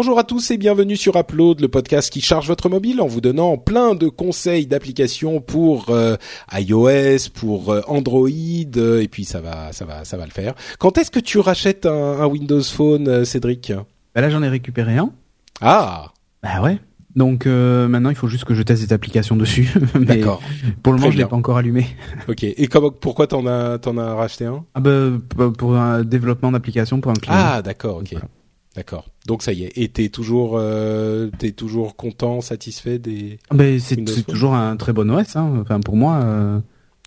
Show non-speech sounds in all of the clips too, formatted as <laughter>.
Bonjour à tous et bienvenue sur Upload, le podcast qui charge votre mobile en vous donnant plein de conseils d'applications pour euh, iOS, pour euh, Android, euh, et puis ça va, ça va, ça va le faire. Quand est-ce que tu rachètes un, un Windows Phone, Cédric? Bah Là, j'en ai récupéré un. Ah. Bah ouais. Donc maintenant, il faut juste que je teste des applications dessus. <laughs> D'accord. Pour le moment, je l'ai pas encore allumé. Ok. Et comment, pourquoi t'en as, t'en as racheté un? Ah bah pour un développement d'application pour un client. Ah d'accord. Ok. D'accord. Donc ça y est. Et t'es toujours, euh, t'es toujours content, satisfait des. Ben c'est toujours un très bon OS. Hein. Enfin pour moi. Euh...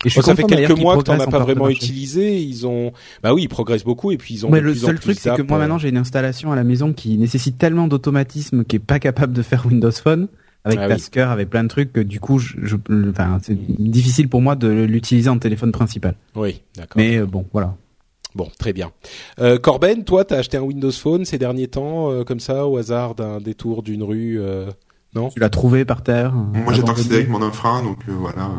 Et je suis ça fait quelques mois que t'en as pas vraiment utilisé. Ils ont, bah oui, ils progressent beaucoup et puis ils ont. Mais le seul truc, c'est que moi maintenant j'ai une installation à la maison qui nécessite tellement d'automatisme qui est pas capable de faire Windows Phone avec ah Tasker, avec plein de trucs que du coup, je, je enfin, c'est difficile pour moi de l'utiliser en téléphone principal. Oui, d'accord. Mais euh, bon, voilà. Bon, très bien. Euh, Corben, toi, t'as acheté un Windows Phone ces derniers temps, euh, comme ça, au hasard d'un détour d'une rue, euh, non? Tu l'as trouvé par terre Moi, j'attends que Cédric m'en offre un, donc euh, voilà.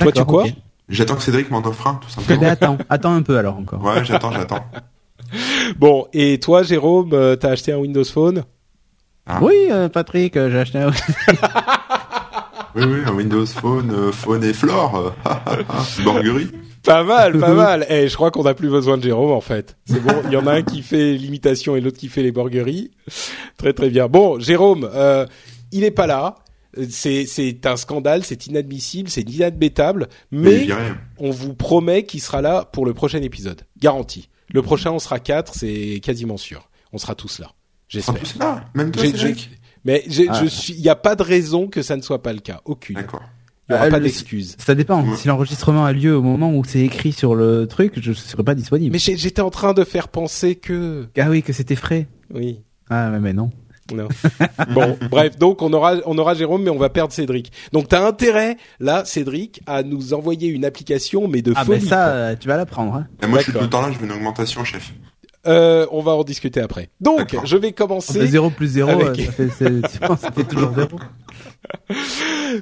Toi, tu quoi J'attends que Cédric m'en offre un, tout simplement. Eh ben, attends, attends un peu alors encore. Ouais, j'attends, j'attends. <laughs> bon, et toi, Jérôme, t'as acheté un Windows Phone? Ah. Oui, Patrick, j'ai acheté un. <laughs> oui, oui, un Windows Phone, Phone et Flore, <laughs> Borguerie. Pas mal, pas mal. Eh, je crois qu'on n'a plus besoin de Jérôme en fait. C'est bon. Il y en a un qui fait l'imitation et l'autre qui fait les borgueries. Très très bien. Bon, Jérôme, euh, il est pas là. C'est c'est un scandale, c'est inadmissible, c'est inadmettable. Mais on vous promet qu'il sera là pour le prochain épisode, garanti. Le prochain, on sera quatre, c'est quasiment sûr. On sera tous là. J'espère. Tous là, même toi, Mais ah. je suis, il n'y a pas de raison que ça ne soit pas le cas, aucune. D'accord. Il n'y aura pas d'excuses. Ça dépend. Si l'enregistrement a lieu au moment où c'est écrit sur le truc, je ne serai pas disponible. Mais j'étais en train de faire penser que. Ah oui, que c'était frais. Oui. Ah mais non. Non. <laughs> bon, bref, donc on aura on aura Jérôme, mais on va perdre Cédric. Donc t'as intérêt là, Cédric, à nous envoyer une application, mais de ah, folie. Ah ça, tu vas la prendre. Hein. moi, je suis tout le temps là, je veux une augmentation, chef. Euh, on va en discuter après. Donc, je vais commencer. 0 plus 0, avec... ça, fait, ça fait toujours 0. <laughs>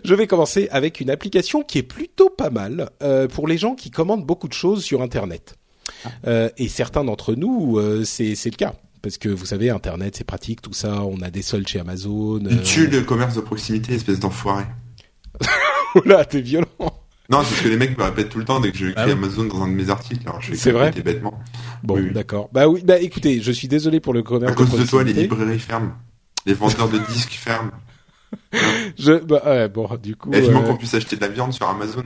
je vais commencer avec une application qui est plutôt pas mal euh, pour les gens qui commandent beaucoup de choses sur Internet. Ah. Euh, et certains d'entre nous, euh, c'est le cas. Parce que vous savez, Internet, c'est pratique, tout ça. On a des soldes chez Amazon. Tu tues le commerce de proximité, espèce d'enfoiré. <laughs> Oula, t'es violent. Non, c'est ce que les mecs me répètent tout le temps dès que je ah Amazon dans un de mes articles. C'est vrai. bêtement. Bon, d'accord. Bah oui, bah écoutez, je suis désolé pour le commerce. À cause de, toi, les librairies ferment. Les vendeurs de disques ferment. <laughs> je, bah, ouais, bon, du coup. Vivement euh... qu'on puisse acheter de la viande sur Amazon.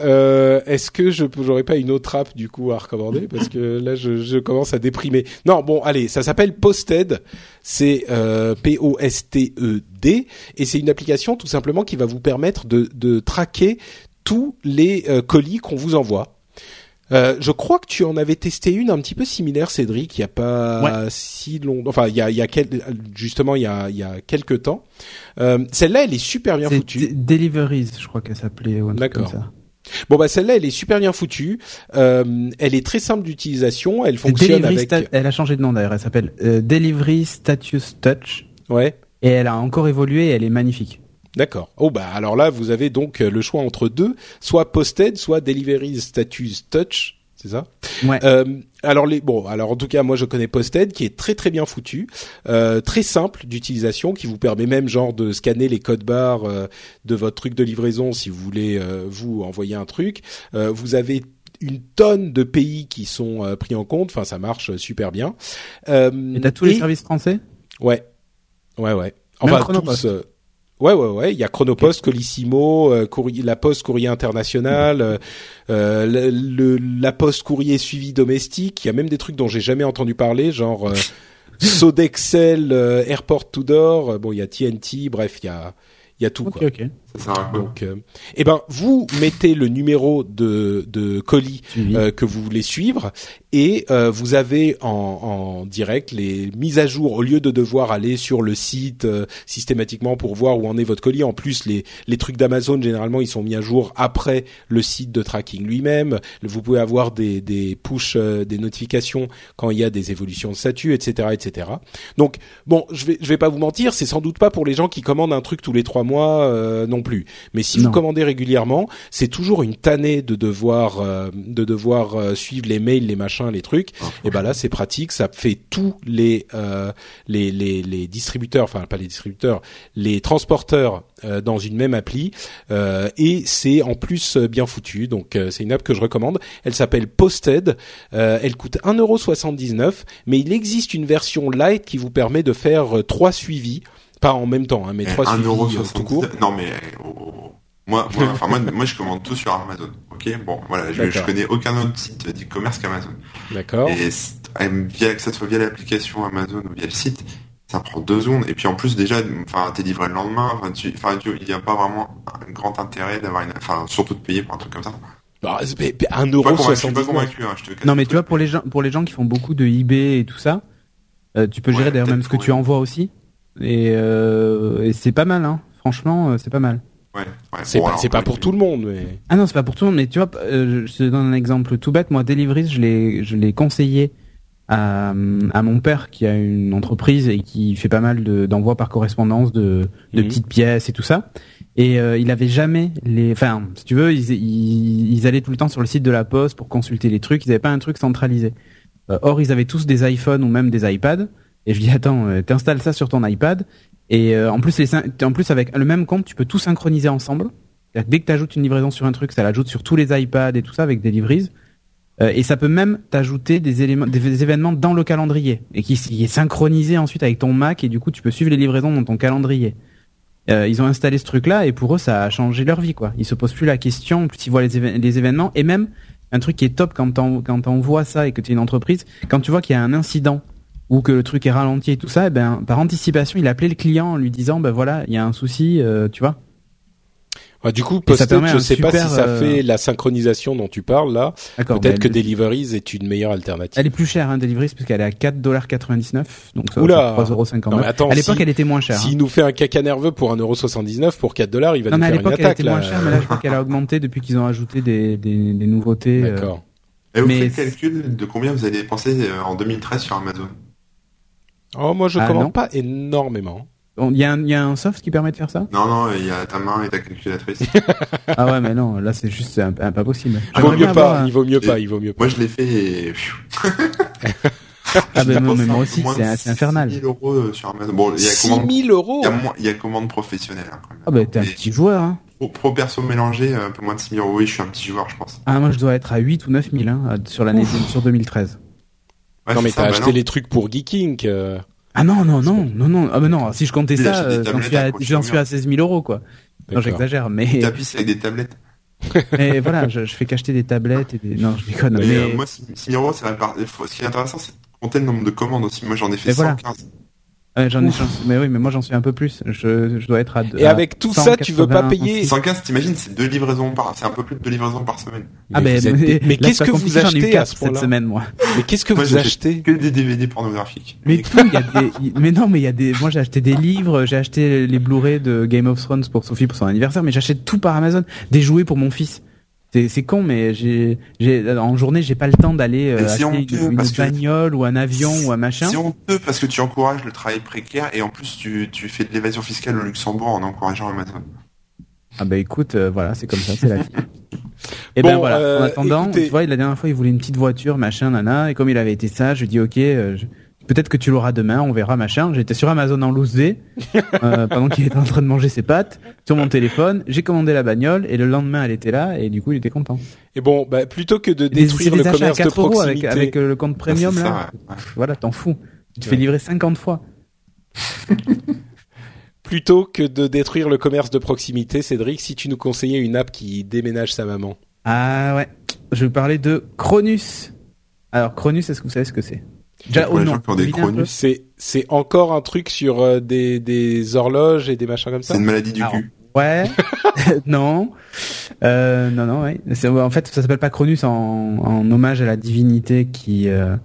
Euh, Est-ce que je j'aurais pas une autre app du coup à recommander? Parce que là je, je commence à déprimer. Non bon allez ça s'appelle Posted c'est euh, P O S T E D et c'est une application tout simplement qui va vous permettre de, de traquer tous les euh, colis qu'on vous envoie. Euh, je crois que tu en avais testé une un petit peu similaire, Cédric, il y a pas si longtemps. Enfin, il y a, il y a justement il y a, il y a quelques temps. Euh, celle-là, elle est super bien foutue. Deliveries, je crois qu'elle s'appelait. D'accord. Bon bah celle-là, elle est super bien foutue. Euh, elle est très simple d'utilisation. Elle fonctionne avec. Elle a changé de nom d'ailleurs. Elle s'appelle euh, Delivery Status Touch. Ouais. Et elle a encore évolué. Et elle est magnifique. D'accord. Oh bah alors là vous avez donc euh, le choix entre deux, soit Posted, soit Delivery Status Touch, c'est ça? Ouais. Euh, alors les bon, alors en tout cas moi je connais Posted qui est très très bien foutu, euh, très simple d'utilisation, qui vous permet même genre de scanner les codes barres euh, de votre truc de livraison si vous voulez euh, vous envoyer un truc. vous avez une tonne de pays qui sont pris en compte. Enfin, ça marche super bien. Euh, et t'as tous les services français? Ouais, ouais, ouais. Enfin tous. Ouais, ouais, ouais. Il y a Chronopost, Colissimo, euh, courrier, la Poste Courrier International, euh, euh le, la Poste Courrier Suivi Domestique. Il y a même des trucs dont j'ai jamais entendu parler, genre euh, <laughs> Sodexel, euh, Airport to Door. Bon, il y a TNT. Bref, il y a il y a tout. quoi. Ça Donc, eh ben, vous mettez le numéro de, de colis que vous voulez suivre et euh, vous avez en, en, direct les mises à jour au lieu de devoir aller sur le site euh, systématiquement pour voir où en est votre colis. En plus, les, les trucs d'Amazon généralement ils sont mis à jour après le site de tracking lui-même. Vous pouvez avoir des, des push, euh, des notifications quand il y a des évolutions de statut, etc., etc. Donc bon, je vais je vais pas vous mentir, c'est sans doute pas pour les gens qui commandent un truc tous les trois mois non plus. Mais si vous commandez régulièrement, c'est toujours une tannée de devoir de devoir suivre les mails, les machins les trucs. Ah, et ben là, c'est pratique. Ça fait tous les, euh, les, les les distributeurs, enfin pas les distributeurs, les transporteurs euh, dans une même appli. Euh, et c'est en plus bien foutu. Donc c'est une app que je recommande. Elle s'appelle Posted. elle coûte 1,79€, mais il existe une version light qui vous permet de faire trois suivis pas en même temps, hein, mais trois suivis tout court. Non mais oh, moi, moi, enfin moi, moi, je commande tout sur Amazon. Ok, bon, voilà, je, je connais aucun autre site d'e-commerce qu'Amazon. D'accord. Et via, que ça soit via l'application Amazon ou via le site, ça prend deux secondes. Et puis en plus déjà, enfin, t'es livré le lendemain. Enfin, tu, enfin, il n'y a pas vraiment un grand intérêt d'avoir une, enfin, surtout de payer pour un truc comme ça. Bah, un euro soixante hein, Non, mais tu vois, pour les gens, pour les gens qui font beaucoup de eBay et tout ça, euh, tu peux gérer d'ailleurs même ce que tu envoies aussi. Et, euh, et c'est pas mal, hein. Franchement, euh, c'est pas mal. Ouais, c'est pas, pas pour tout le monde, mais. Ah non, c'est pas pour tout le monde, mais tu vois, euh, je te donne un exemple tout bête. Moi, Delivery, je l'ai, je l'ai conseillé à, à mon père qui a une entreprise et qui fait pas mal de, d'envois par correspondance de, de mhm. petites pièces et tout ça. Et euh, il avait jamais les, enfin, si tu veux, ils, ils, ils, allaient tout le temps sur le site de la Poste pour consulter les trucs. Ils avaient pas un truc centralisé. Euh, or, ils avaient tous des iPhones ou même des iPads. Et je dis attends, euh, t'installes ça sur ton iPad et euh, en plus, les, en plus avec le même compte, tu peux tout synchroniser ensemble. dès que tu ajoutes une livraison sur un truc, ça l'ajoute sur tous les iPads et tout ça avec des livrises. Euh, et ça peut même t'ajouter des éléments, des, événements dans le calendrier et qui, est synchronisé ensuite avec ton Mac et du coup tu peux suivre les livraisons dans ton calendrier. Euh, ils ont installé ce truc-là et pour eux ça a changé leur vie quoi. Ils se posent plus la question, plus ils voient les, les événements et même un truc qui est top quand on quand on voit ça et que tu es une entreprise, quand tu vois qu'il y a un incident ou que le truc est ralenti et tout ça, eh ben par anticipation, il appelait le client en lui disant ben voilà, il y a un souci, euh, tu vois. du coup, Posted, je sais pas si ça euh, fait la synchronisation dont tu parles là. Peut-être que Deliveries est une meilleure alternative. Elle est plus chère, hein, Deliveries, parce qu'elle est à 4,99$. Donc ça Oula. 3,59€. attends, à l'époque, elle était moins chère. S'il hein. nous fait un caca nerveux pour 1,79€ pour 4 dollars, il va nous faire une attaque. Elle était moins chère, mais là, je crois qu'elle a augmenté depuis qu'ils ont ajouté des, des, des nouveautés. Euh. D'accord. Et vous faites le calcul de combien vous avez dépensé en 2013 sur Amazon? Oh, moi je ah, commande pas énormément. Il y, a un, y a un soft qui permet de faire ça? Non, non, il y a ta main et ta calculatrice. <laughs> ah ouais, mais non, là c'est juste c'est pas possible. Il vaut, mieux pas, il vaut mieux pas, il vaut mieux pas. Moi je l'ai fait et... ah ben non, mais moi aussi, c'est infernal. 6 000 euros euh, sur Amazon. Bon, il y a 6 000 euros Il y a, il y a commande professionnelle. Hein, ah ben t'es un petit joueur, hein. Pro, pro, perso mélangé, un peu moins de 6 000 euros. Oui, je suis un petit joueur, je pense. Ah, moi je dois être à 8 ou 9 000 hein, sur l'année sur 2013. Ouais, non mais t'as acheté bah les trucs pour Geeking. Euh... Ah non, non, non, non, non, ah mais non, si je comptais ça, euh, j'en suis à, j'en suis à 16 000 euros, quoi. Non, j'exagère, mais... Tu avec des tablettes. <laughs> mais voilà, je, je fais qu'acheter des tablettes et des... Non, je déconne. Mais, mais... Euh, moi, 6 000 euros, c'est Ce qui est intéressant, c'est de compter le nombre de commandes aussi. Moi, j'en ai fait 115 j'en ai mais oui, mais moi j'en suis un peu plus. Je, je dois être à. Et avec tout ça, tu veux pas payer 115, t'imagines, c'est deux livraisons par, c'est un peu plus de deux livraisons par semaine. Ah mais, mais, qu'est-ce que vous achetez à ce cette semaine, moi Mais qu'est-ce que vous achetez Que des DVD pornographiques. Mais tout, il y a des, mais non, mais il y a des, moi j'ai acheté des livres, j'ai acheté les Blu-ray de Game of Thrones pour Sophie pour son anniversaire, mais j'achète tout par Amazon, des jouets pour mon fils. C'est con, mais j'ai, j'ai, en journée, j'ai pas le temps d'aller euh, acheter une, bagnole ou un avion ou un machin. C'est honteux parce que tu encourages le travail précaire et en plus tu, tu fais de l'évasion fiscale au Luxembourg en encourageant Amazon. Ah bah écoute, euh, voilà, c'est comme ça, c'est la vie. <laughs> et ben voilà. en euh, attendant, tu vois, la dernière fois, il voulait une petite voiture, machin, nana, et comme il avait été sage, je dis ok, euh, je, Peut-être que tu l'auras demain, on verra machin. J'étais sur Amazon en loose day <laughs> euh, pendant qu'il était en train de manger ses pâtes sur mon téléphone. J'ai commandé la bagnole et le lendemain elle était là et du coup il était content. Et bon, bah, plutôt que de détruire le commerce de proximité avec, avec, euh, le compte premium là, voilà, t'en fous. Tu te fais livrer 50 fois. <laughs> plutôt que de détruire le commerce de proximité, Cédric, si tu nous conseillais une app qui déménage sa maman. Ah ouais, je vais parler de Cronus. Alors Cronus, est-ce que vous savez ce que c'est? Déjà, oh non, c'est c'est encore un truc sur euh, des des horloges et des machins comme ça. C'est une maladie du cul. Ouais. <laughs> non. Euh, non, non, ouais. En fait, ça s'appelle pas Cronus en, en, hommage à la divinité qui euh,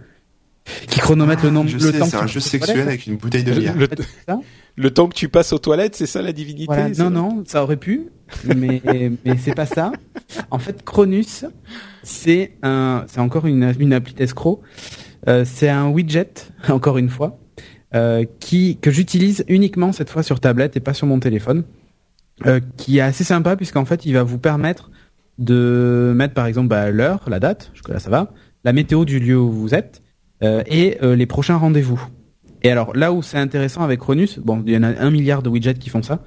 qui chronomètre le nombre. Je le sais, c'est un jeu sexuel avec une bouteille de bière. Le, le, temps que tu passes aux toilettes, c'est ça la divinité voilà. Non, non, ça aurait pu, mais mais c'est pas ça. En fait, Cronus, c'est un, c'est encore une une appli escroc. Euh, c'est un widget, <laughs> encore une fois, euh, que j'utilise uniquement cette fois sur tablette et pas sur mon téléphone. Euh, qui est assez sympa puisqu'en fait il va vous permettre de mettre par exemple bah, l'heure, la date, la météo du lieu où vous êtes et les prochains rendez-vous. Et alors là où c'est intéressant avec Cronus, bon il y en a un milliard de widgets qui font ça.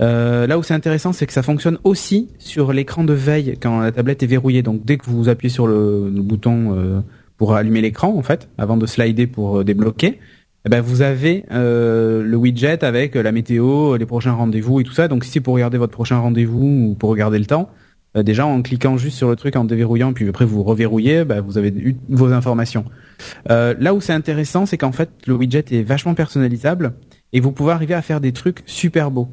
là où c'est intéressant, c'est que ça fonctionne aussi sur l'écran de veille quand la tablette est verrouillée. Donc dès que vous appuyez sur le bouton pour allumer l'écran, en fait, avant de slider pour débloquer, eh ben vous avez euh, le widget avec la météo, les prochains rendez-vous et tout ça. Donc si c'est pour regarder votre prochain rendez-vous ou pour regarder le temps, euh, déjà en cliquant juste sur le truc en déverrouillant puis après vous reverrouillez, bah, vous avez eu vos informations. Euh, là où c'est intéressant, c'est qu'en fait le widget est vachement personnalisable et vous pouvez arriver à faire des trucs super beaux.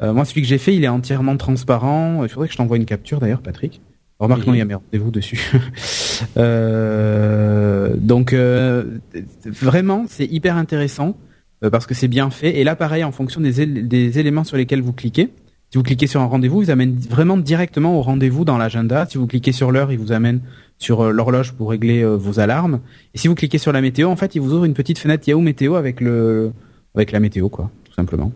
moi celui que j'ai fait, il est entièrement transparent. Il faudrait que je t'envoie une capture d'ailleurs, Patrick. Remarque, non, il y a mes rendez-vous dessus. <laughs> euh, donc, euh, vraiment, c'est hyper intéressant euh, parce que c'est bien fait. Et là, pareil, en fonction des, éléments sur lesquels vous cliquez, si vous cliquez sur un rendez-vous, il vous amène vraiment directement au rendez-vous dans l'agenda. Si vous cliquez sur l'heure, il vous amène sur l'horloge pour régler vos alarmes. Et si vous cliquez sur la météo, en fait, il vous ouvre une petite fenêtre Yahoo Météo avec le avec la météo, quoi, tout simplement.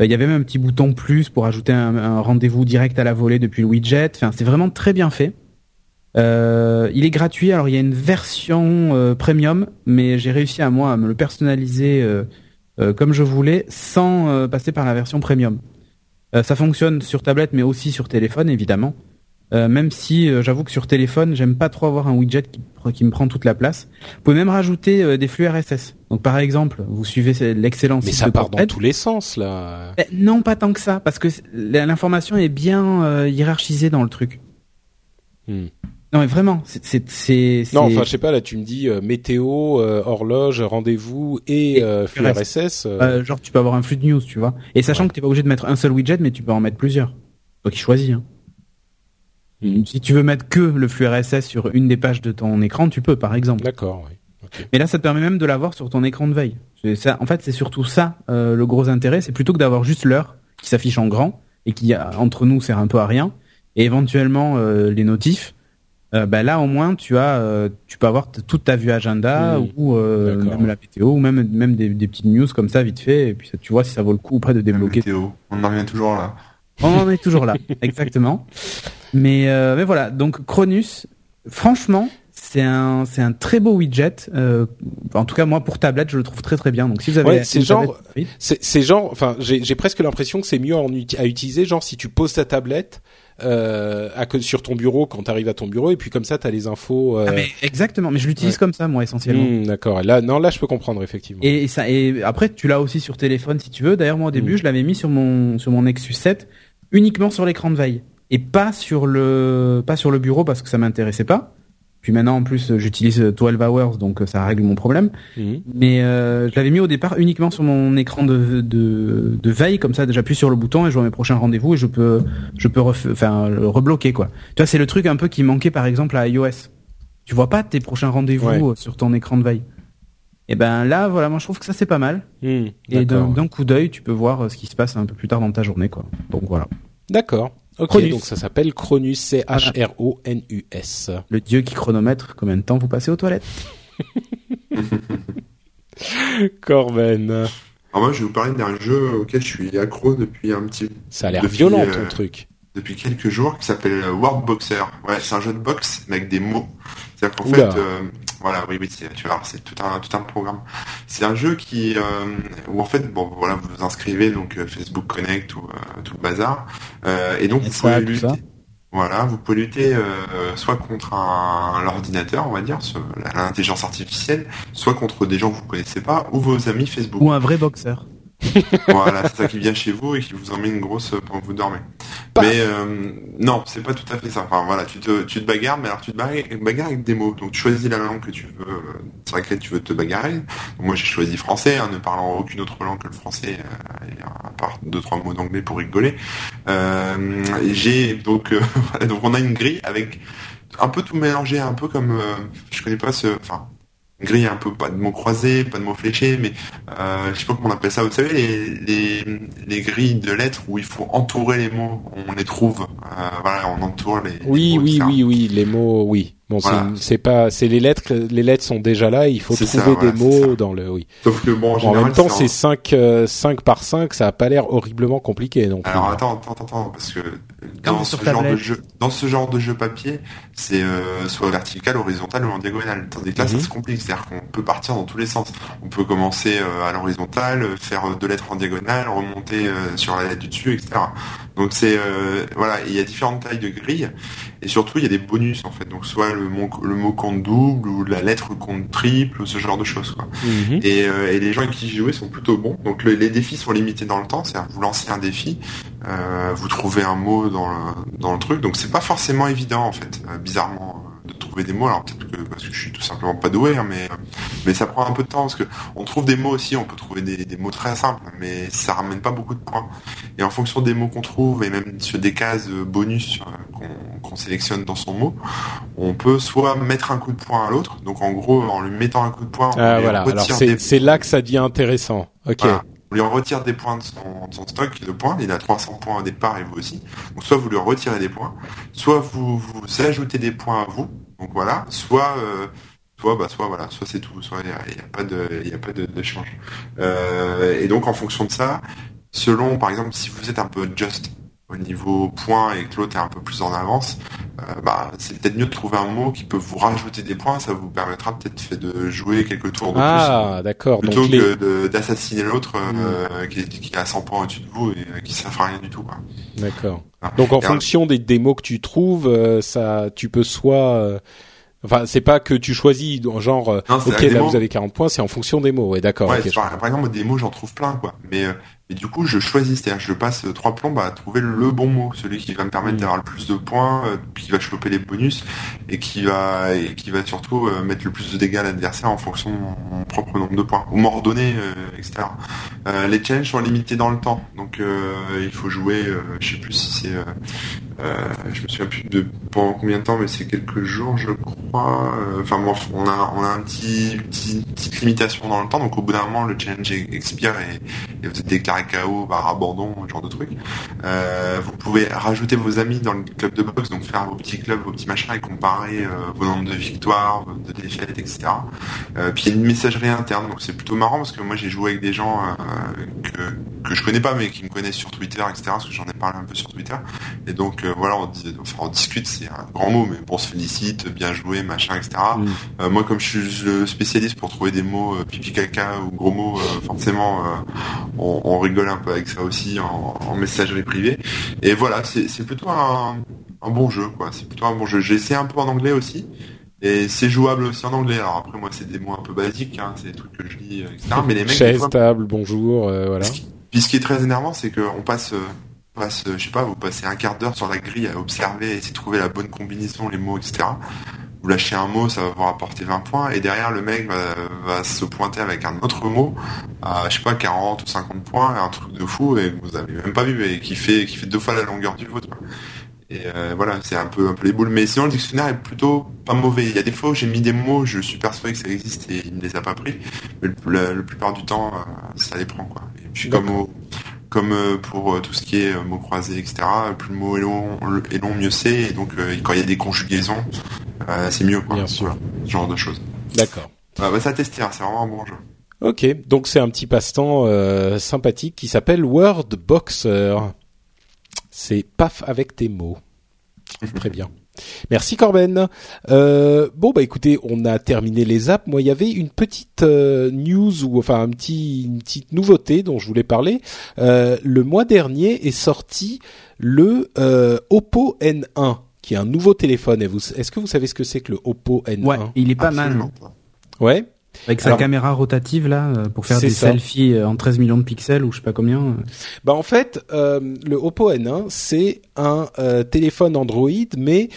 Il y avait même un petit bouton plus pour ajouter un, rendez-vous direct à la volée depuis le widget. Enfin, c'est vraiment très bien fait. Euh, il est gratuit. Alors il y a une version euh, premium, mais j'ai réussi à moi à me le personnaliser comme je voulais sans passer par la version premium. ça fonctionne sur tablette, mais aussi sur téléphone, évidemment. Euh, même si euh, j'avoue que sur téléphone, j'aime pas trop avoir un widget qui, qui, me prend toute la place. Vous pouvez même rajouter euh, des flux RSS. Donc par exemple, vous suivez l'excellence. Mais ça part dans tous les sens là. Ben, non, pas tant que ça, parce que l'information est bien hiérarchisée dans le truc. Hmm. Non mais vraiment, c'est non enfin je sais pas là tu me dis météo, horloge, rendez-vous et, flux RSS. genre tu peux avoir un flux de news, tu vois. Et sachant que t'es pas obligé de mettre un seul widget, mais tu peux en mettre plusieurs. Toi qui choisis. Hein. Mm. Si tu veux mettre que le flux RSS sur une des pages de ton écran, tu peux, par exemple. D'accord, oui. Mais là, ça te permet même de l'avoir sur ton écran de veille. Ça, en fait, c'est surtout ça euh, le gros intérêt. C'est plutôt que d'avoir juste l'heure qui s'affiche en grand et qui, entre nous, sert un peu à rien. Et éventuellement euh, les notifs. Euh, bah là, au moins, tu as, tu peux avoir toute ta vue agenda ou même la météo ou même même des, petites news comme ça vite fait. Et puis tu vois si ça vaut le coup ou pas de débloquer. La météo, on en revient toujours là. On en est toujours là, <laughs> exactement. Mais, euh, mais voilà, donc Cronus, franchement, c'est un c'est un très beau widget. Euh, en tout cas, moi pour tablette, je le trouve très très bien. Donc si vous avez ouais, c'est genre c'est genre enfin j'ai presque l'impression que c'est mieux à utiliser genre si tu poses ta tablette euh, à, sur ton bureau quand tu arrives à ton bureau et puis comme ça tu as les infos. Euh... Ah, mais exactement, mais je l'utilise comme ça moi essentiellement. Hmm, d'accord. Là non là je peux comprendre effectivement. Et, ça et après tu l'as aussi sur téléphone si tu veux. D'ailleurs moi au début, hmm. je l'avais mis sur mon sur mon Nexus 7 uniquement sur l'écran de veille et pas sur le pas sur le bureau parce que ça m'intéressait pas. Puis maintenant en plus j'utilise 12 hours donc ça règle mon problème. Mhm. Mais euh, je l'avais mis au départ uniquement sur mon écran de, de, de veille comme ça j'appuie sur le bouton et je vois mes prochains rendez-vous et je peux je peux enfin le rebloquer quoi. Tu vois c'est le truc un peu qui manquait par exemple à iOS. Tu vois pas tes prochains rendez-vous sur ton écran de veille. Et ben là voilà moi je trouve que ça c'est pas mal. Mhm. et d'un coup d'œil tu peux voir ce qui se passe un peu plus tard dans ta journée quoi. Donc voilà. D'accord. Ok, donc ça s'appelle Cronus, C-H-R-O-N-U-S. Le dieu qui chronomètre combien de temps vous passez aux toilettes. <laughs> Corben. Alors moi, je vais vous parler d'un jeu auquel je suis accro depuis un petit... Ça a l'air violent, ton euh, truc. Depuis quelques jours, qui s'appelle World Boxer. Ouais, c'est un jeu de boxe, mais avec des mots. C'est-à-dire qu'en fait, euh, voilà, oui, oui, tu vois, c'est tout un tout un programme. C'est un jeu qui euh, où en fait, bon, voilà, vous vous inscrivez donc euh, Facebook Connect ou tout le bazar, et donc vous pouvez lutter. Voilà, vous pouvez lutter soit contre un, l'ordinateur, on va dire, l'intelligence artificielle, soit contre des gens que vous connaissez pas ou vos amis Facebook. Ou un vrai boxeur. <laughs> voilà, c'est ça qui vient chez vous et qui vous emmène une grosse pendant que vous dormez. Mais euh, non, c'est pas tout à fait ça. Enfin voilà, tu te, tu te bagarres, mais alors tu te bagarres, avec des mots. Donc tu choisis la langue que tu veux, euh, sur laquelle tu veux te bagarrer. moi j'ai choisi français, hein, ne parlant aucune autre langue que le français. Euh, part deux trois mots d'anglais pour rigoler. j'ai donc <laughs> donc on a une grille avec un peu tout mélangé, un peu comme je connais pas ce, enfin grille un peu pas de mots croisés, pas de mots fléchés, mais euh, je sais pas comment on appelle ça. Vous savez les, les, les, grilles de lettres où il faut entourer les mots, on les trouve. Euh, voilà, on entoure les. Oui, les mots, oui, oui, oui, les mots, oui. Bon, c'est pas, c'est les lettres, les lettres sont déjà là. Il faut trouver des mots dans le, oui. Sauf que bon, en, même temps, c'est 5 euh, 5 par 5 ça a pas l'air horriblement compliqué. Donc. Alors attends, attends, attends, parce que dans ce genre de jeu, dans ce genre de jeu papier, c'est euh, soit vertical, horizontal ou en diagonale. Tandis que là, ça mhm. se complique, c'est-à-dire qu'on peut partir dans tous les sens. On peut commencer euh, à l'horizontale, faire deux lettres en diagonale, remonter euh, sur la lettre du dessus, etc. Donc c'est voilà, il y a différentes tailles de grilles et surtout il y a des bonus en fait. Donc soit le mot, le mot compte double ou la lettre compte triple ou ce genre de choses. Quoi. Mhm. Et, et, les gens avec qui j'ai joué sont plutôt bons. Donc les défis sont limités dans le temps, c'est-à-dire vous lancez un défi, vous trouvez un mot dans le, dans le truc, donc c'est pas forcément évident en fait, bizarrement de trouver des mots. Alors peut-être que parce que je suis tout simplement pas doué, hein, mais mais ça prend un peu de temps parce que on trouve des mots aussi. On peut trouver des, des mots très simples, mais ça ramène pas beaucoup de points. Et en fonction des mots qu'on trouve et même sur des cases bonus euh, qu'on sélectionne dans son mot, on peut soit mettre un coup de poing à l'autre. Donc en gros, en lui mettant un coup de poing, on ah, voilà. Alors c'est là que ça devient intéressant. Ok. On lui retire des points de son, stock de points. Il a 300 points au départ et vous aussi. Donc soit vous lui retirez des points, soit vous vous ajoutez des points à vous. Donc voilà. Soit euh, soit bah soit voilà, soit c'est tout. Soit il n'y a, pas de il. Euh, et donc en fonction de ça, selon par exemple si vous êtes un peu just au niveau point et que l'autre est un peu plus en avance, euh, bah, c'est peut-être mieux de trouver un mot qui peut vous rajouter des points, ça vous permettra peut-être de jouer quelques tours de ah, plus. d'accord. Plutôt que d'assassiner l'autre euh, hmm. qui, qui, a 100 points au-dessus de vous et qui ne fait rien du tout. D'accord. Donc en fonction des, des, mots que tu trouves, euh, ça, tu peux soit Enfin, c'est pas que tu choisis genre ok là vous avez 40 points, c'est en fonction des mots. Ouais, d'accord. Ouais, par, par, exemple des mots j'en trouve plein quoi, mais et du coup, je choisis, c'est-à-dire je passe trois plombes à trouver le bon mot, celui qui va me permettre mm. d'avoir le plus de points, euh, qui va choper les bonus et qui va et qui va surtout euh, mettre le plus de dégâts à l'adversaire en fonction de mon, propre nombre de points ou m'ordonner, euh, etc. les challenges sont limités dans le temps, donc il faut jouer, je sais plus si c'est, je me souviens plus de pendant combien de temps, mais c'est quelques jours, je crois. Enfin bon, on a on a un petit, petit petite limitation dans le temps, donc au bout d'un moment le challenge expire et, vous êtes déclaré KO, barre abandon, ce genre de truc. Euh, vous pouvez rajouter vos amis dans le club de boxe, donc faire vos petits clubs, vos petits machins et comparer euh, vos nombres de victoires, de défaites, etc. Euh, puis il y a une messagerie interne, donc c'est plutôt marrant parce que moi j'ai joué avec des gens que, que je connais pas mais qui me connaissent sur Twitter, etc. Parce que j'en ai parlé un peu sur Twitter. Et donc voilà, on, on discute, c'est un grand mot, mais bon, on se félicite, bien joué, machin, etc. Mm. moi comme je suis le spécialiste pour trouver des mots pipi caca ou gros mots, forcément on, on rigole un peu avec ça aussi en, messagerie privée. Et voilà, c'est plutôt un, bon jeu, quoi. C'est plutôt un bon jeu. J'ai essayé un peu en anglais aussi. Et c'est jouable aussi en anglais. Alors après, moi, c'est des mots un peu basiques, hein, c'est des trucs que je lis, etc. Mais les mecs. Chaise, table, bonjour, euh, voilà. Puis ce qui est très énervant, c'est qu'on passe, euh, passe, je sais pas, vous passez un quart d'heure sur la grille à observer, essayer de trouver la bonne combinaison, les mots, etc vous lâchez un mot, ça va vous rapporter 20 points, et derrière le mec va, se pointer avec un autre mot à je sais pas 40 ou 50 points, un truc de fou et vous avez même pas vu et qui fait qui fait deux fois la longueur du vôtre. Et euh, voilà, c'est un peu un peu les boules. Mais sinon le dictionnaire est plutôt pas mauvais. Il y a des fois où j'ai mis des mots, je suis persuadé que ça existe et il ne les a pas pris. Mais le, la, plupart du temps, euh, ça les prend quoi. Comme comme euh, pour tout ce qui est mots croisés, etc. Plus le mot est long, est long mieux c'est. Et donc quand il y a des conjugaisons, c'est mieux, quoi. Bien sûr. ce genre de choses. D'accord. Ah, bah, ça tester, c'est vraiment un bon jeu. Ok, donc c'est un petit passe-temps euh, sympathique qui s'appelle Word Boxer. C'est paf avec tes mots. Très bien. <laughs> Merci Corben. Euh, bon bah écoutez, on a terminé les apps. Moi, il y avait une petite euh, news ou enfin un petit une petite nouveauté dont je voulais parler. Euh, le mois dernier est sorti le euh, Oppo N1 qui est un nouveau téléphone. Et vous, est-ce que vous savez ce que c'est que le Oppo N1 Ouais, il est pas mal. Ouais. Avec sa caméra rotative là euh, pour faire des selfies euh, en 13 millions de pixels ou je sais pas combien. Euh. Bah en fait, le Oppo N1 c'est un téléphone Android mais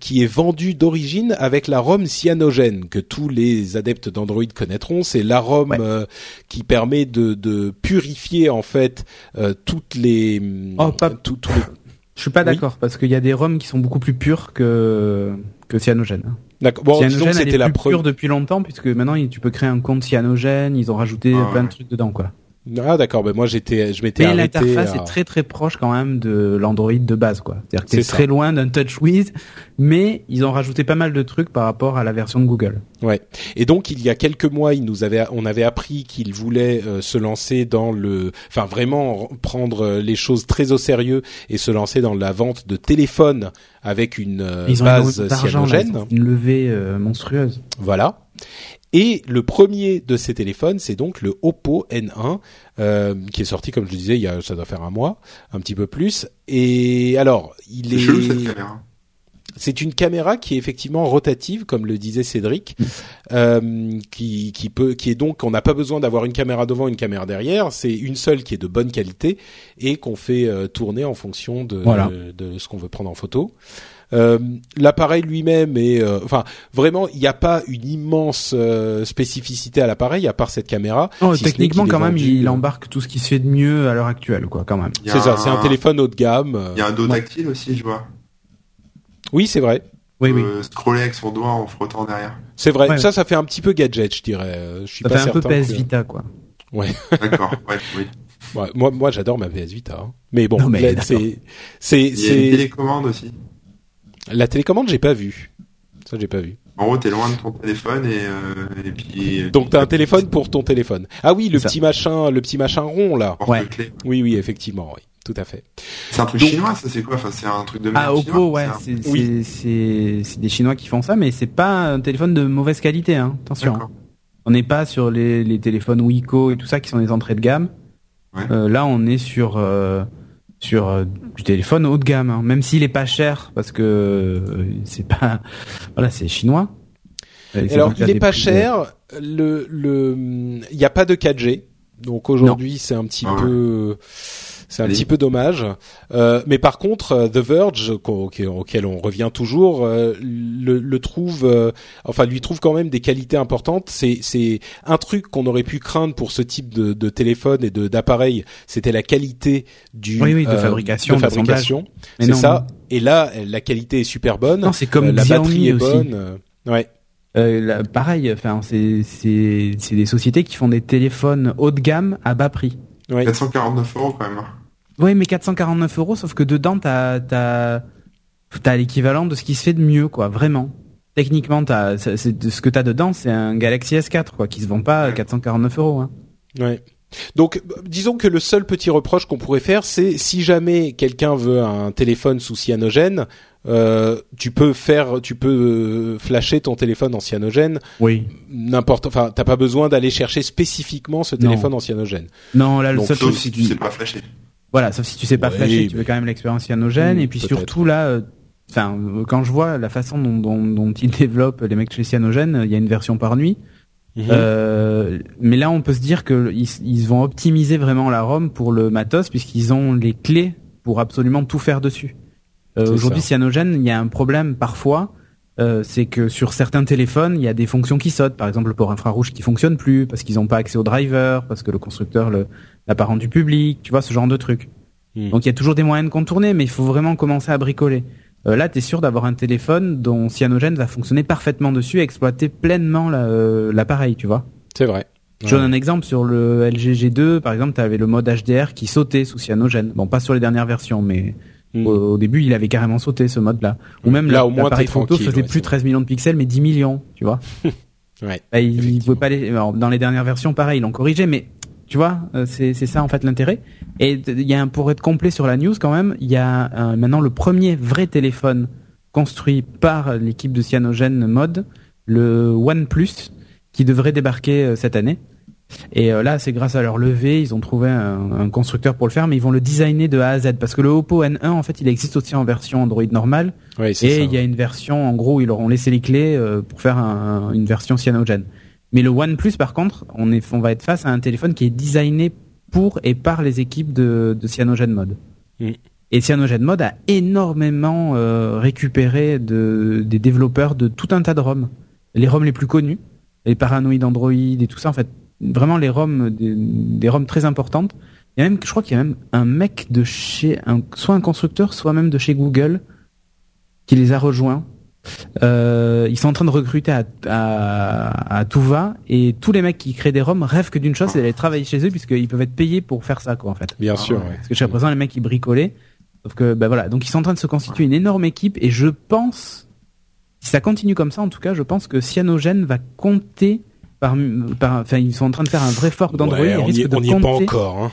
qui est vendu d'origine avec la ROM cyanogène que tous les adeptes d'Android connaîtront. C'est la ROM qui permet de, de, purifier en fait toutes les. Oh, pas... tout, Je suis pas d'accord parce qu'il y a des ROM qui sont beaucoup plus purs que que cyanogène. D'accord. Bon, disons c'était la preuve depuis longtemps puisque maintenant tu peux créer un compte cyanogène, ils ont rajouté ah plein de trucs dedans quoi. Ah d'accord, ben moi j'étais, je m'étais. Mais l'interface est très très proche quand même de l'Android de base quoi. C'est-à-dire que c'est très loin d'un TouchWiz, mais ils ont rajouté pas mal de trucs par rapport à la version de Google. Ouais. Et donc il y a quelques mois, il nous avait, on avait appris qu'il voulait euh, se lancer dans le, enfin vraiment prendre euh, les choses très au sérieux et se lancer dans la vente de téléphones avec une euh, base cyanogène. une levée monstrueuse. Voilà. Et le premier de ces téléphones, c'est donc le Oppo N1, euh, qui est sorti, comme je le disais, il y a, ça doit faire un mois, un petit peu plus. Et alors, il est... C'est une caméra qui est effectivement rotative, comme le disait Cédric, mm. euh, qui, qui peut, qui est donc, on n'a pas besoin d'avoir une caméra devant, une caméra derrière. C'est une seule qui est de bonne qualité et qu'on fait euh, tourner en fonction de, de, ce qu'on veut prendre en photo. Euh, l'appareil lui-même est, euh, enfin, vraiment, il n'y a pas une immense euh, spécificité à l'appareil à part cette caméra. techniquement, quand même, il embarque tout ce qui se fait de mieux à l'heure actuelle, quoi, quand même. C'est ça, c'est un téléphone haut de gamme. Il y a un dos tactile aussi, je vois. Oui, c'est vrai. Oui, oui. scroller avec son doigt en frottant derrière. C'est vrai. Ça, ça fait un petit peu gadget, je dirais. Je suis ça pas fait un peu PS Vita, quoi. Ouais. <laughs> D'accord. Ouais, oui. moi, moi, j'adore ma PS Vita. Hein. Mais bon, c'est, c'est, Il y a une télécommande aussi. La télécommande, j'ai pas vu. Ça, j'ai pas vu. En gros, t'es loin de ton téléphone et, euh, et puis. Donc t'as un téléphone pour ton téléphone. Ah oui, le petit machin, le petit machin rond là. Ouais. Oui, oui, effectivement, oui, tout à fait. C'est un truc chinois, ça c'est quoi? Enfin, c'est un truc de. Ah, Oppo, ouais, c'est oui. c'est des Chinois qui font ça, mais c'est pas un téléphone de mauvaise qualité, hein. Attention. On n'est pas sur les, les téléphones Wiko et tout ça qui sont des entrées de gamme. Ouais. Euh, là, on est sur. Euh, sur euh, du téléphone haut de gamme, hein. même s'il est pas cher parce que euh, c'est pas <laughs> voilà c'est chinois. Alors il est pas cher, le le il n'y a pas de 4G donc aujourd'hui c'est un petit ah peu c'est un petit peu dommage. Euh, mais par contre, euh, The Verge, auquel on revient toujours, euh, le, le, trouve, euh, enfin lui trouve quand même des qualités importantes. C'est c'est un truc qu'on aurait pu craindre pour ce type de, de téléphone et de d'appareil. C'était la qualité du oui, oui, de fabrication, de fabrication. C'est ça. Et là, la qualité est super bonne. Non, c'est comme la batterie est aussi. bonne. ouais. Euh, pareil, enfin c'est c'est c'est des sociétés qui font des téléphones haut de gamme à bas prix. Ouais. 449 euros quand même. Oui, mais 449 euros, sauf que dedans, t'as as, as, l'équivalent de ce qui se fait de mieux, quoi, vraiment. Techniquement, as, ce que t'as dedans, c'est un Galaxy S4, quoi, qui se vend pas à 449 euros. Hein. Ouais. Donc, disons que le seul petit reproche qu'on pourrait faire, c'est si jamais quelqu'un veut un téléphone sous cyanogène, euh, tu peux faire, tu peux euh, flasher ton téléphone en cyanogène. Oui. N'importe, enfin, t'as pas besoin d'aller chercher spécifiquement ce téléphone en cyanogène. Non, là, le seul truc, si tu sais pas flasher. Voilà, sauf si tu sais pas flasher, tu veux quand même l'expérience cyanogène. et puis surtout là, euh, enfin, quand je vois la façon dont, dont, dont, ils <laughs> développent les mecs chez Cyanogène, il y a une version par nuit. Mhm. Euh, mais là, on peut se dire que ils, ils, vont optimiser vraiment la ROM pour le matos puisqu'ils ont les clés pour absolument tout faire dessus. Euh, Aujourd'hui, Cyanogen, il y a un problème parfois, euh, c'est que sur certains téléphones, il y a des fonctions qui sautent. Par exemple, le port infrarouge qui fonctionne plus parce qu'ils n'ont pas accès au driver, parce que le constructeur l'a rendu public, tu vois, ce genre de truc. Hmm. Donc il y a toujours des moyens de contourner, mais il faut vraiment commencer à bricoler. Euh, là, tu es sûr d'avoir un téléphone dont Cyanogen va fonctionner parfaitement dessus et exploiter pleinement euh, l'appareil, tu vois? C'est vrai. Je donne un exemple sur le LG G2, par exemple, tu avais le mode HDR qui sautait sous Cyanogen. Bon, pas sur les dernières versions, mais hmm. au, début, il avait carrément sauté ce mode-là. Ou même là, au moins, l'appareil photo faisait plus 13 millions de pixels, mais 10 millions, tu vois. <laughs> ouais. Bah, il, il pouvait pas les... dans les dernières versions, pareil, ils l'ont corrigé, mais tu vois, euh, c'est ça en fait l'intérêt. Et il y a un, pour être complet sur la news quand même, il y a euh, maintenant le premier vrai téléphone construit par l'équipe de Cyanogen Mode, le OnePlus, qui devrait débarquer euh, cette année. Et là, c'est grâce à leur levée, ils ont trouvé un, constructeur pour le faire, mais ils vont le designer de A à Z parce que le Oppo N1, en fait, il existe aussi en version Android normale. et il y a une version, en gros, où ils leur ont laissé les clés pour faire une version Cyanogen. Mais le OnePlus, par contre, on, est, on va être face à un téléphone qui est designé pour et par les équipes de, de CyanogenMod. Mm. Et CyanogenMod a énormément euh, récupéré de, des développeurs de tout un tas de ROM. Les ROM les plus connus, les Paranoid Android et tout ça, en fait, vraiment les ROM, des, des ROM très importantes. Il y a même, je crois qu'il y a même un mec de chez, un, soit un constructeur, soit même de chez Google, qui les a rejoints euh, ils sont en train de recruter à, à, à, tout va et tous les mecs qui créent des ROM rêvent que d'une chose, c'est d'aller travailler chez eux puisqu'ils peuvent être payés pour faire ça quoi en fait. Bien sûr. Parce que jusqu'à présent les mecs ils bricolaient, sauf que ben voilà, donc ils sont en train de se constituer une énorme équipe et je pense, si ça continue comme ça en tout cas, je pense que Cyanogen va compter par, par enfin ils sont en train de faire un vrai fork d'Android, ouais, on y, on y est pas encore. Hein.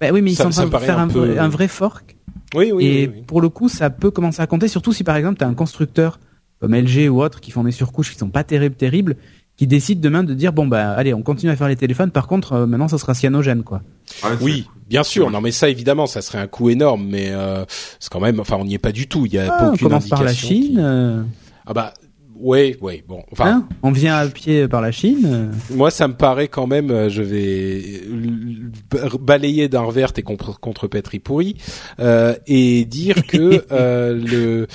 Ben oui mais ils sont en train de faire un, peu... un, vrai fork. Oui, oui, et oui, pour le coup, ça peut commencer à compter, surtout si par exemple tu as un constructeur comme LG ou autres qui font des surcouches qui sont pas terribles terribles qui décident demain de dire bon bah allez on continue à faire les téléphones par contre euh, maintenant ça sera cyanogène quoi. oui, bien sûr. Non mais ça évidemment ça serait un coût énorme mais euh, c'est quand même enfin on n'y est pas du tout, il y a ah, aucune on commence par la Chine. Euh... Ah bah oui, oui, bon. Enfin, hein on vient à pied par la Chine. Moi, ça me paraît quand même. Euh, je vais balayer d'un revers tes contre, contre pourri euh, et dire que <laughs> euh, le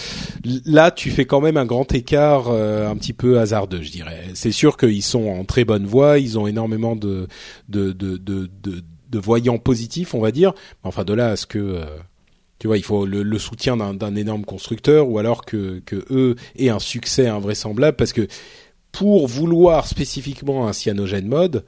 là, tu fais quand même un grand écart euh, un petit peu hasardeux, je dirais. C'est sûr qu'ils sont en très bonne voie. Ils ont énormément de de de de, de, de voyants positifs, on va dire. Enfin, de là à ce que euh, tu vois, il faut le, le soutien d'un énorme constructeur ou alors que, que eux aient un succès invraisemblable parce que pour vouloir spécifiquement un cyanogène mode,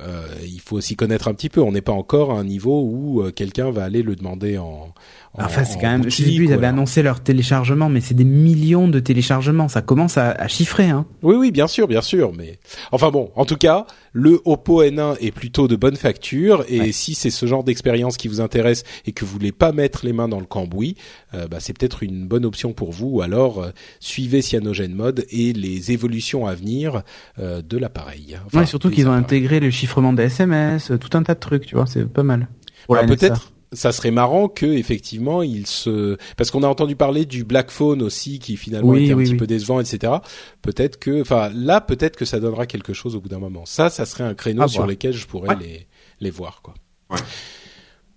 euh, il faut aussi connaître un petit peu. On n'est pas encore à un niveau où euh, quelqu'un va aller le demander en. en enfin, c'est quand même. Je sais plus, ils avaient annoncé leur téléchargement, mais c'est des millions de téléchargements. Ça commence à, à, chiffrer, hein. Oui, oui, bien sûr, bien sûr. Mais enfin bon, en tout cas, le Oppo N1 est plutôt de bonne facture. Et ouais. si c'est ce genre d'expérience qui vous intéresse et que vous voulez pas mettre les mains dans le cambouis, euh, bah, c'est peut-être une bonne option pour vous. Ou alors euh, suivez Cyanogen Mode et les évolutions à venir euh, de l'appareil. Enfin, ouais, surtout qu'ils ont intégré le chiffrement des SMS, tout un tas de trucs, tu vois, c'est pas mal. Voilà, peut-être ça serait marrant que effectivement il se parce qu'on a entendu parler du Black Phone aussi qui finalement oui, était un oui, petit oui. peu décevant etc peut-être que enfin là peut-être que ça donnera quelque chose au bout d'un moment ça ça serait un créneau sur lequel je pourrais Ouais. les les voir quoi Ouais.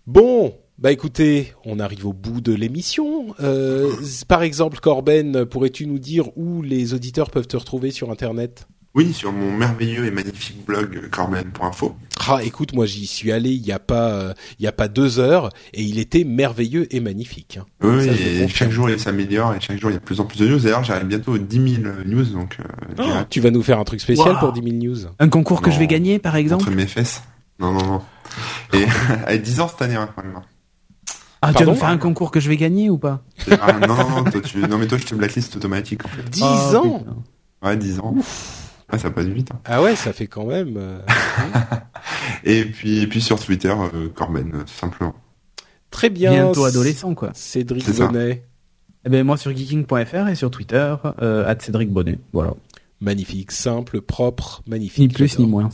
bon bah écoutez, on arrive au bout de l'émission. Euh, par exemple, Corben, pourrais-tu nous dire où les auditeurs peuvent te retrouver sur Internet? Oui, sur mon merveilleux et magnifique blog euh, corben.info. Ah, écoute, moi j'y suis allé il y a pas, euh, il y a pas deux heures et il était merveilleux et magnifique. hein. Oui, Ça, et chaque jour il s'améliore et chaque jour il y a de plus en plus de news. D'ailleurs, j'arrive bientôt aux 10 000 news, donc euh, j'ai Ah, hâte tu vas nous faire un truc spécial Wow. pour 10 000 news. Un concours que Non. je vais gagner, par exemple. entre mes fesses. Non, non, non. Et <laughs> <laughs> avec 10 ans cette année, hein, quand même. Ah, tu vas me faire un concours que je vais gagner ou pas? Ah, non, non, non, toi, tu... non, mais toi je te blacklist automatique en fait. 10 Oh, ans putain. Ouais, 10 ans. Ouais, ça passe vite. hein. Ah ouais, ça fait quand même. euh, <laughs> Et puis, et puis sur Twitter, euh, Corben, euh, tout simplement. Très bien. Bientôt adolescent, quoi. Cédric. Bonnet. Eh ben moi sur geeking.fr et sur Twitter, euh, at Cédric Bonnet. Voilà. Magnifique, simple, propre, magnifique. Ni plus ni moins.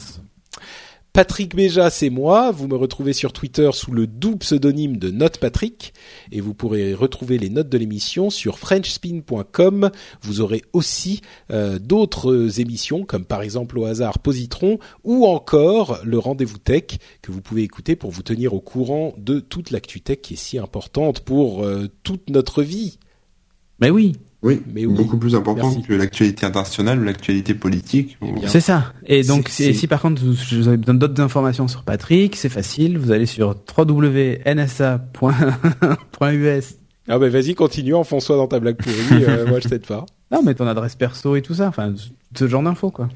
Patrick Béja, c'est moi. Vous me retrouvez sur Twitter sous le doux pseudonyme de Note Patrick et vous pourrez retrouver les notes de l'émission sur frenchspin.com. Vous aurez aussi euh, d'autres émissions comme par exemple au hasard Positron ou encore le rendez-vous tech que vous pouvez écouter pour vous tenir au courant de toute l'actu tech qui est si importante pour euh, toute notre vie. Mais oui, Oui, Mais oui. beaucoup plus important Merci. que l'actualité internationale ou l'actualité politique. Eh c'est ça. Et donc si, par contre vous, vous avez besoin d'autres informations sur Patrick, c'est facile. Vous allez sur www.nsa.us. <laughs> Ah ben vas-y, continue, enfonce-toi dans ta blague pourrie. euh, <laughs> moi je t'aide pas. Non, mais ton adresse perso et tout ça. Enfin, ce genre d'infos quoi.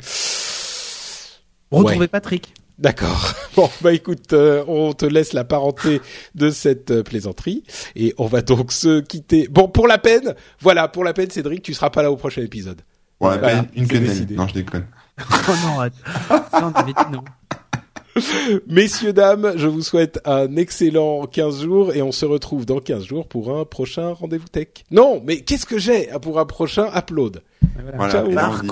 Retrouvez Ouais. Patrick. D'accord. <laughs> Bon, bah écoute, euh, on te laisse la parenté de cette euh, plaisanterie et on va donc se quitter. Bon, pour la peine, voilà, pour la peine, Cédric, tu seras pas là au prochain épisode. Ouais, Voilà, bah, une décidé. Non, je déconne. <laughs> Oh non, arrête. Ça, on avait dit non. <laughs> Messieurs, dames, je vous souhaite un excellent 15 jours et on se retrouve dans 15 jours pour un prochain rendez-vous tech. Non, mais qu'est-ce que j'ai pour un prochain upload? Voilà. Ciao, Marc